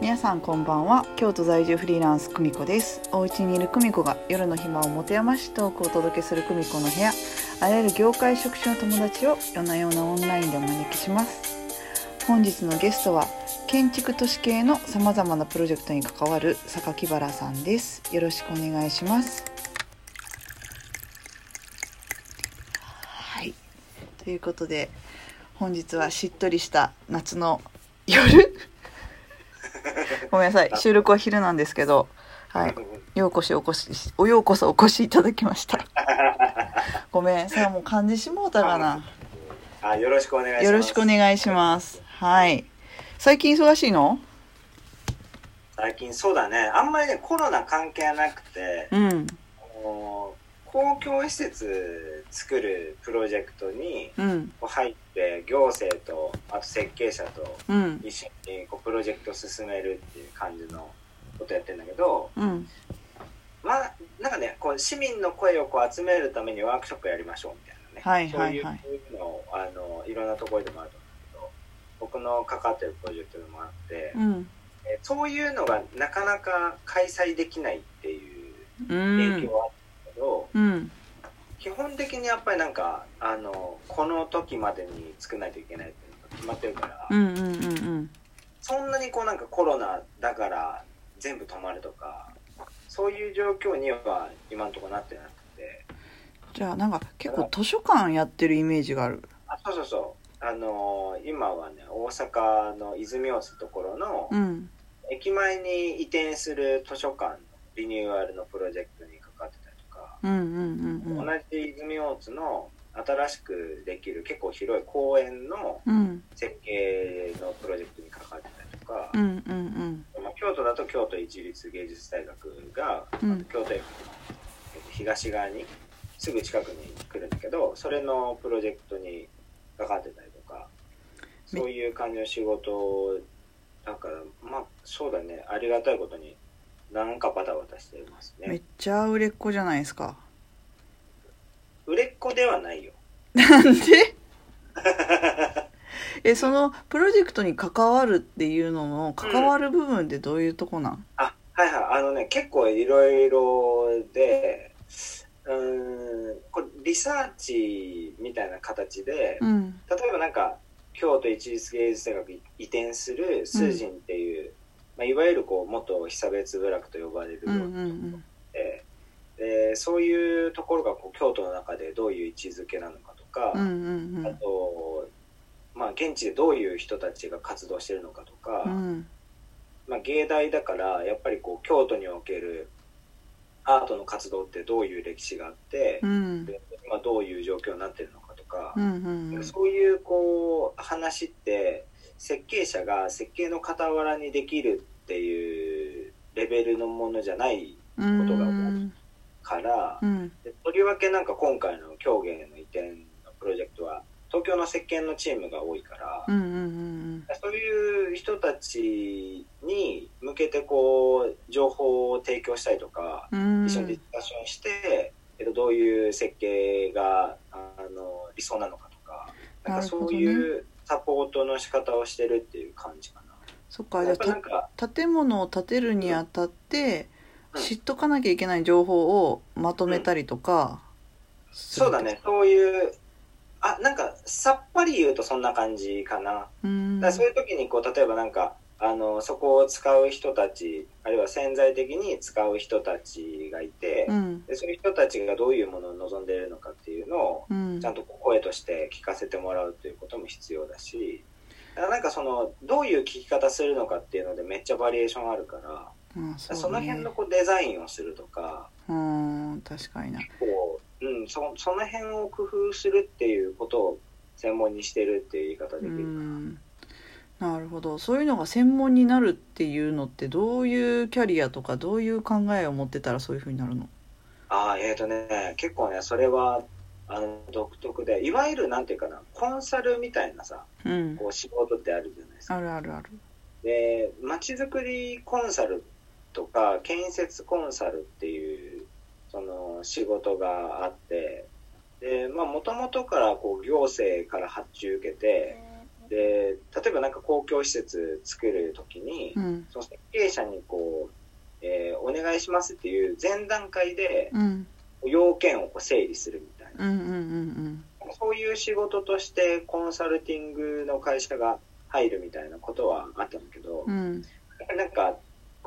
皆さんこんばんは。京都在住フリーランス久美子です。お家にいる久美子が夜の暇を持て余しトークをお届けする久美子の部屋。あらゆる業界職種の友達を夜な夜なオンラインでお招きします。本日のゲストは建築都市系のさまざまなプロジェクトに関わる榊原さんです。よろしくお願いします。はい。ということで本日はしっとりした夏の夜。ごめんなさい。収録は昼なんですけどはい。ようこしお越しおようこそお越しいただきました。ごめん。さあもう漢字しもうたかな。あ、よろしくお願いします。よろしくお願いします。はい。最近忙しいの？最近そうだね。あんまりね、コロナ関係なくて、うん公共施設作るプロジェクトに入って、行政と、あと設計者とうん。一緒にこうプロジェクトを進めるっていう感じのことやってんだけど、うん。まあ、なんかね、こう市民の声をこう集めるためにワークショップやりましょうみたいなね。はいはいはい。そういうのを、あの、いろんなところでもあると思うんだけど、僕の関わってるプロジェクトでもあって、うん。えそういうのがなかなか開催できないっていうう影ん響はあったけど、うん。基本的にやっぱりなんかあのこの時までに作らないといけないって決まってるから、うんうんうんうん。そんなにこうなんかコロナだから全部止まるとかそういう状況には今のところなってなくて。じゃあなんか結構図書館やってるイメージがある。あそうそうそう。あの今はね大阪の泉大津のところのうん。駅前に移転する図書館のリニューアルのプロジェクうんうんうんうん。同じ泉大津の新しくできる結構広い公園のうん設計のプロジェクトに関わってたりとかう、んうんまあ、京都だと京都一律芸術大学がうん。京都駅のえっと東側にすぐ近くに来るんだけどそれのプロジェクトに関わってたりとかめそういう感じの仕事だからまあそうだね。ありがたいことになんかバタバタしてますめっねちゃ売れっ子じゃないですか。売れっ子ではないよ。なんで？えそのプロジェクトに関わるっていうのの関わる部分ってどういうとこなん？あはいはい。あのね結構いろいろでうーんこれリサーチみたいな形で、うん。例えばなんか京都一律芸術大学に移転する数人っていう、まあ、いわゆるこう元被差別部落と呼ばれるうんうようなんででそういうところがこう京都の中でどういう位置づけなのかとか、うんうんうん。あと、まあ、現地でどういう人たちが活動してるのかとか、うん。まあ、芸大だからやっぱりこう京都におけるアートの活動ってどういう歴史があって、うん。で今どういう状況になってるのかとかう、んうん。そういうこう話って設計者が設計の傍らにできるっていうレベルのものじゃないうんことがから、うん。でとりわけなんか今回の狂言の移転のプロジェクトは東京の設計のチームが多いから、うんうんうん。そういう人たちに向けてこう情報を提供したりとか、うん。一緒にディスカッションして、えっと、どういう設計があの理想なのかとかなんかそういうサポートの仕方をしてるっていう感じかな。そっかじゃあた建物を建てるにあたってうん。知っとかなきゃいけない情報をまとめたりとかするそうだね。そういうあなんかさっぱり言うとそんな感じかな。うん。だそういう時にこう例えばなんかあのそこを使う人たちあるいは潜在的に使う人たちがいて、うん。でそういう人たちがどういうものを望んでいるのかっていうのをうん。ちゃんと声として聞かせてもらうということも必要だしなんかそのどういう聞き方するのかっていうのでめっちゃバリエーションあるからうんそうね。その辺のこうデザインをするとかうん確かにな。こう、うん、そその辺を工夫するっていうことを専門にしてるっていう言い方できうるかな。んなるほど。そういうのが専門になるっていうのってどういうキャリアとかどういう考えを持ってたらそういうふうになるの？ああ、えっ、とね、結構ね、それは、あの、独特で、いわゆる、なんていうかな、コンサルみたいなさ、うん。こう、仕事ってあるじゃないですか。あるあるある。で、街づくりコンサルとか、建設コンサルっていう、その、仕事があって、で、まあ、もともとから、こう、行政から発注受けて、で例えばなんか公共施設作るときに、うん。その設計者にこう、えーお願いしますっていう前段階でうん。要件をこう整理するみたいな、うんうんうんそういう仕事としてコンサルティングの会社が入るみたいなことはあったんだけど、うん。なんか、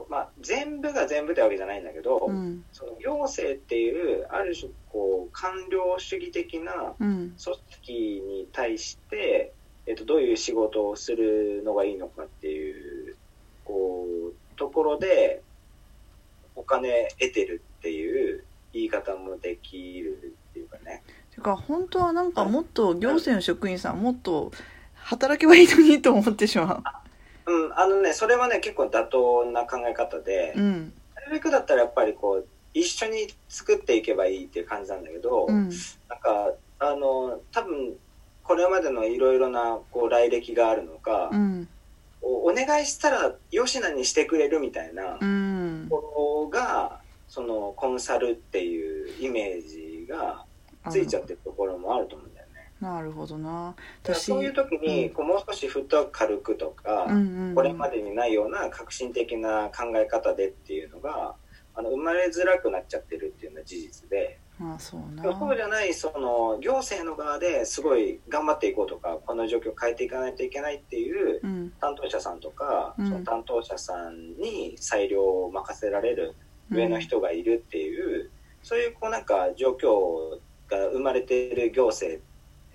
まあ、全部が全部ってわけじゃないんだけど、うん。その行政っていうある種こう官僚主義的なうん組織に対して、えっと、どういう仕事をするのがいいのかっていうこうところでお金得てるっていう言い方もできるっていうかね。てか本当はなんかもっと行政の職員さんもっと働けばいいのにと思ってしまう。んあのねそれはね結構妥当な考え方で、ううんなるべくだったらやっぱりこう一緒に作っていけばいいっていう感じなんだけど、うん。なんかあの多分これまでのいろいろなこう来歴があるのか、うん。おお願いしたらよしなにしてくれるみたいなうん。ところがそのコンサルっていうイメージがついちゃってるところもあると思うんだよね。なるほどな。そういう時にこうもう少しフットワーク軽くとか、これまでにないような革新的な考え方でっていうのがあの生まれづらくなっちゃってるっていうのは事実で。まあそうな。そうじゃないその行政の側ですごい頑張っていこうとかこの状況を変えていかないといけないっていううん。担当者さんとか、うん。その担当者さんに裁量を任せられる上の人がいるっていう、そういうこうなんか状況が生まれている行政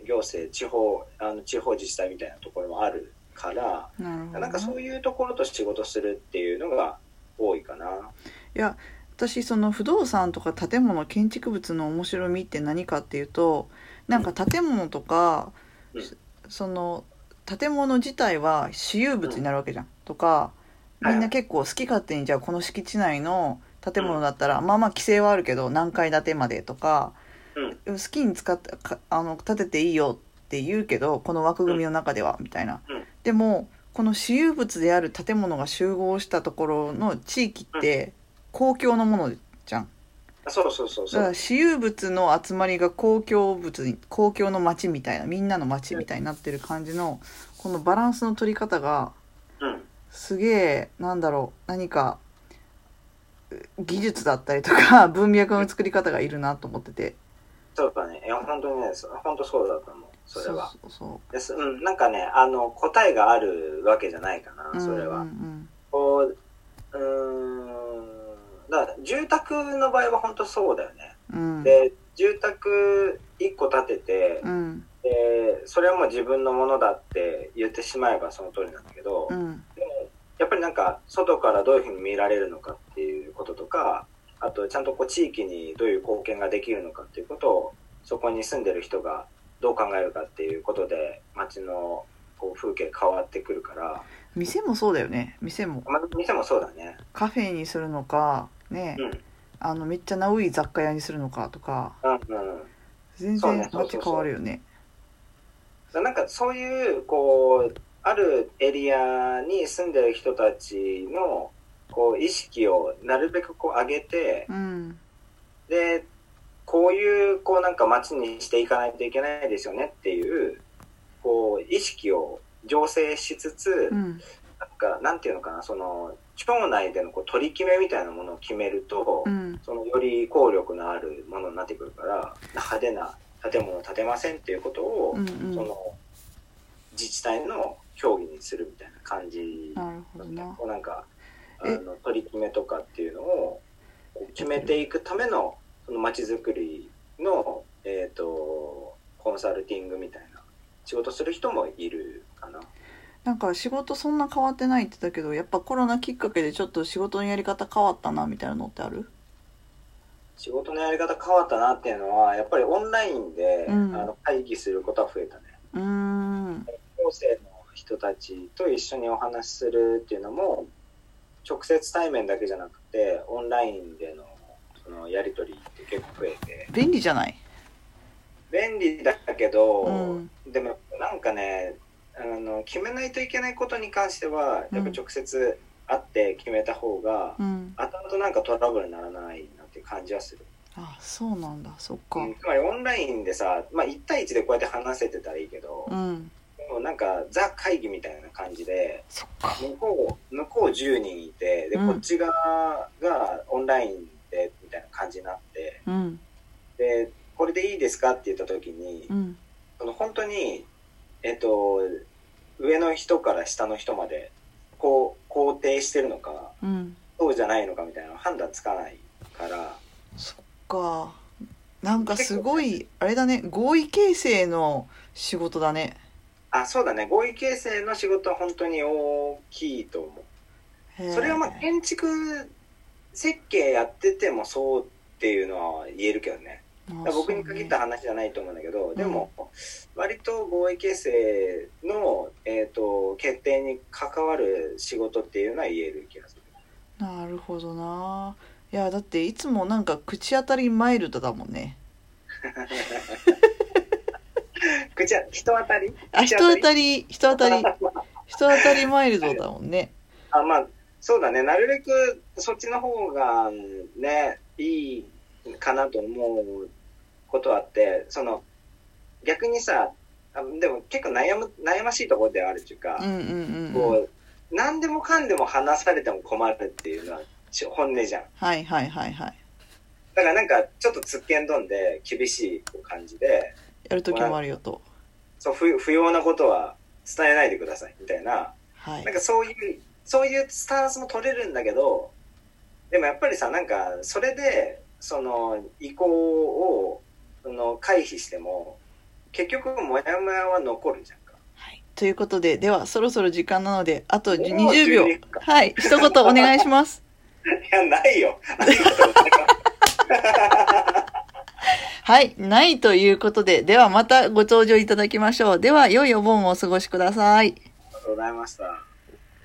行政地方あの地方自治体みたいなところもあるからなるほどなんかそういうところと仕事するっていうのが多いかな。いや私その不動産とか建物建築物の面白みって何かっていうとなんか建物とか、うん。その建物自体は私有物になるわけじゃん、とかみんな結構好き勝手にじゃあこの敷地内の建物だったら、まあまあ規制はあるけど何階建てまでとか、うん。好きに使ってかあの建てていいよって言うけどこの枠組みの中ではみたいな、うん。でもこの私有物である建物が集合したところの地域って公共のものじゃんそうそうそうそうだから私有物の集まりが公共物に公共の街みたいなみんなの街みたいになってる感じのこのバランスの取り方がうんすげえなんだろう何かう技術だったりとか 文脈の作り方がいるなと思っててそうだね。いや、本当にね、そ本当そうだと思う。それは。そうそうです。うん、なんかね、あの、答えがあるわけじゃないかそうな、それは。うんうんこう、うーん、だから、住宅の場合は本当そうだよね。うん。で、住宅1個建ててう、ん。で、それはもう自分のものだって言ってしまえばその通りなんだけど、うん。でもやっぱりなんか外からどういうふうに見られるのかっていうこととかあとちゃんとこう地域にどういう貢献ができるのかっていうことをそこに住んでる人がどう考えるかっていうことで街のこう風景変わってくるから、店もそうだよね。店も。まあ、店もそうだね。カフェにするのかね、うん。あのめっちゃナウい雑貨屋にするのかとか。うんうん。全然街変わるよね。だなんかそういうこうあるエリアに住んでる人たちのこう意識をなるべくこう上げてうん。でこういうこうなんか街にしていかないといけないですよねっていうこう意識を醸成しつつ、うん。なんかなんていうのかなその町内でのこう取り決めみたいなものを決めると、うん。そのより効力のあるものになってくるから派手な建物を建てませんっていうことを、うんうん。その自治体の協議にするみたいな感じなるほどな。こうなんかあえの取り決めとかっていうのを決めていくためのその街づくりの、えー、とコンサルティングみたいな仕事する人もいるかな。なんか仕事そんな変わってないって言ったけどやっぱコロナきっかけでちょっと仕事のやり方変わったなみたいなのってある？仕事のやり方変わったなっていうのはやっぱりオンラインで、うん。あの会議することは増えたね。うーん。高生の人たちと一緒にお話しするっていうのも直接対面だけじゃなくてオンラインでのそのやり取りって結構増えて。便利じゃない？便利だけど、うん。でもなんかねあの決めないといけないことに関してはやっぱ直接会って決めた方が、うん。後々なんかトラブルにならないなっていう感じはする、あそうなんだ。そっか。うん。つまりオンラインでさ、まあ、1対1でこうやって話せてたらいいけど、うん。もうなんかザ会議みたいな感じでそっか。向こう向こう10人いてで、うん。こっち側がオンラインでみたいな感じになってうん。でこれでいいですかって言った時に、うん。その本当にえっと上の人から下の人までこう肯定してるのかうん。そうじゃないのかみたいなの判断つかないから。そっか。なんかすごいあれだね。合意形成の仕事だね。あそうだね。合意形成の仕事は本当に大きいと思う。それはまあ建築設計やっててもそうっていうのは言えるけどね。僕に限った話じゃないと思うんだけど、でも割と合意形成の、えー、と決定に関わる仕事っていうのは言える気がする。なるほどな。いやだっていつもなんか口当たりマイルドだもんね。口は人当たり？あ人当たり？り人当たり。人当たりマイルドだもんね。あまあそうだね。なるべくそっちの方がねいいかなと思うことはあってその逆にさあでも結構悩む悩ましいところではあるっていうか、うんうんうんうん。こう何でもかんでも話されても困るっていうのはち本音じゃん。はいはいはいはい。だからなんかちょっとつっけんどんで厳しい感じでやる時もあるよと。そう不不要なことは伝えないでくださいみたいな。はい。なんかそういうそういうスタンスも取れるんだけどでもやっぱりさなんかそれでその意向をその回避しても結局モヤモヤは残るじゃんか。はい。ということでではそろそろ時間なのであとおー20秒。12か。はい。一言お願いします。いやないよ。はい。ないということでではまたご登場いただきましょう。では良いお盆をお過ごしください。ありがとうございました。